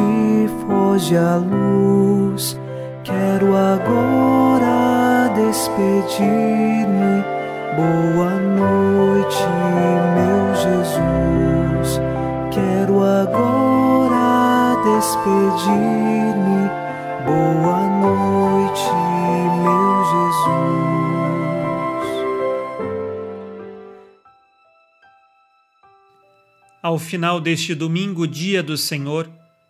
Noite, foge a luz. Quero agora despedir-me. Boa noite, meu Jesus. Quero agora despedir-me. Boa noite, meu Jesus. Ao final deste domingo, dia do Senhor,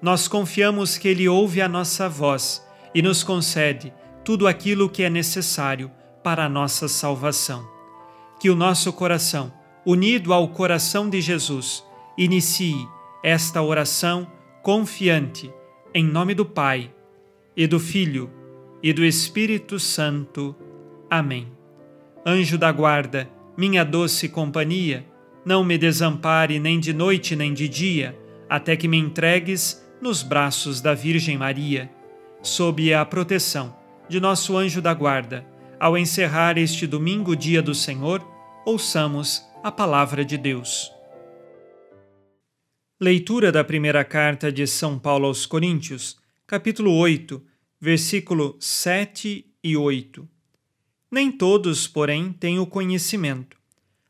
nós confiamos que Ele ouve a nossa voz e nos concede tudo aquilo que é necessário para a nossa salvação. Que o nosso coração, unido ao coração de Jesus, inicie esta oração confiante, em nome do Pai, e do Filho, e do Espírito Santo. Amém. Anjo da guarda, minha doce companhia, não me desampare nem de noite nem de dia, até que me entregues nos braços da Virgem Maria, sob a proteção de nosso anjo da guarda. Ao encerrar este domingo, dia do Senhor, ouçamos a palavra de Deus. Leitura da primeira carta de São Paulo aos Coríntios, capítulo 8, versículo 7 e 8. Nem todos, porém, têm o conhecimento.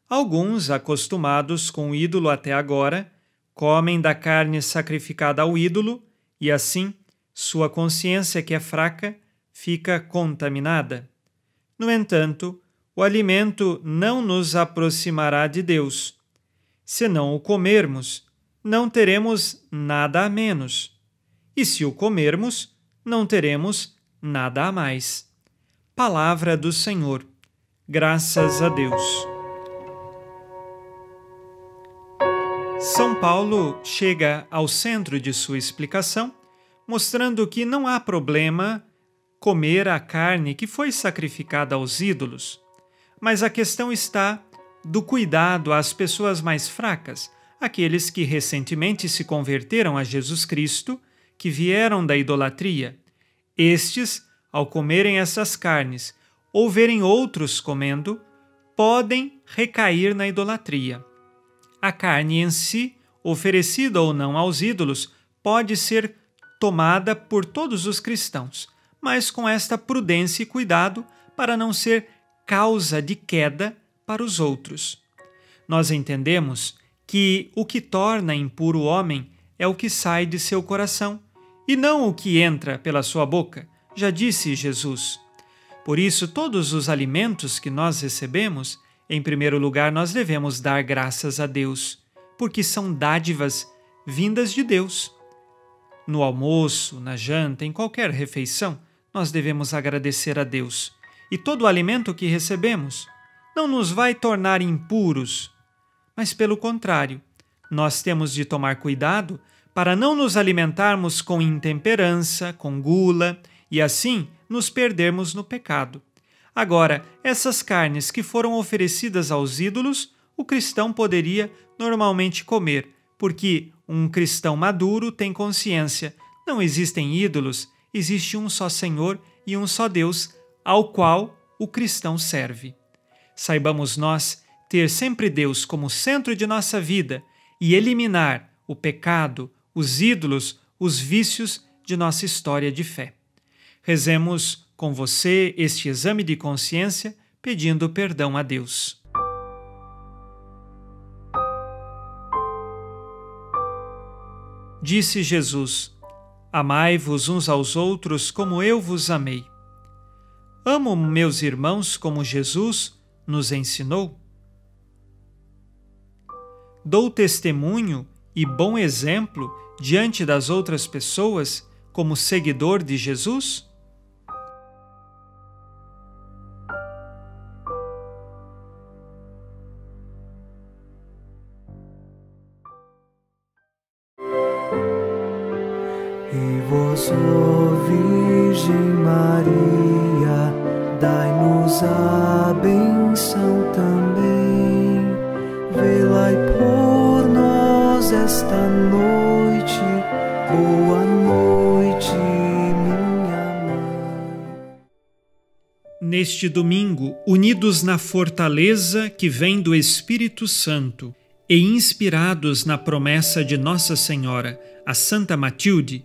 Alguns, acostumados com o ídolo até agora, comem da carne sacrificada ao ídolo e assim sua consciência, que é fraca, fica contaminada. No entanto, o alimento não nos aproximará de Deus. Se não o comermos, não teremos nada a menos. E se o comermos, não teremos nada a mais. Palavra do Senhor. Graças a Deus. São Paulo chega ao centro de sua explicação, mostrando que não há problema comer a carne que foi sacrificada aos ídolos, mas a questão está do cuidado às pessoas mais fracas, aqueles que recentemente se converteram a Jesus Cristo, que vieram da idolatria. Estes, ao comerem essas carnes ou verem outros comendo, podem recair na idolatria. A carne em si, oferecida ou não aos ídolos, pode ser tomada por todos os cristãos, mas com esta prudência e cuidado para não ser causa de queda para os outros. Nós entendemos que o que torna impuro o homem é o que sai de seu coração e não o que entra pela sua boca, já disse Jesus. Por isso, todos os alimentos que nós recebemos em primeiro lugar, nós devemos dar graças a Deus, porque são dádivas vindas de Deus. No almoço, na janta, em qualquer refeição, nós devemos agradecer a Deus. E todo o alimento que recebemos não nos vai tornar impuros, mas pelo contrário, nós temos de tomar cuidado para não nos alimentarmos com intemperança, com gula e assim nos perdermos no pecado. Agora, essas carnes que foram oferecidas aos ídolos, o cristão poderia normalmente comer, porque um cristão maduro tem consciência. Não existem ídolos, existe um só Senhor e um só Deus, ao qual o cristão serve. Saibamos nós ter sempre Deus como centro de nossa vida e eliminar o pecado, os ídolos, os vícios de nossa história de fé. Rezemos com você este exame de consciência pedindo perdão a Deus. Disse Jesus: Amai-vos uns aos outros como eu vos amei. Amo meus irmãos como Jesus nos ensinou. Dou testemunho e bom exemplo diante das outras pessoas como seguidor de Jesus? E vós, ó Virgem Maria, dai-nos a benção também. Velai por nós esta noite. Boa noite, minha mãe. Neste domingo, unidos na fortaleza que vem do Espírito Santo e inspirados na promessa de Nossa Senhora, a Santa Matilde,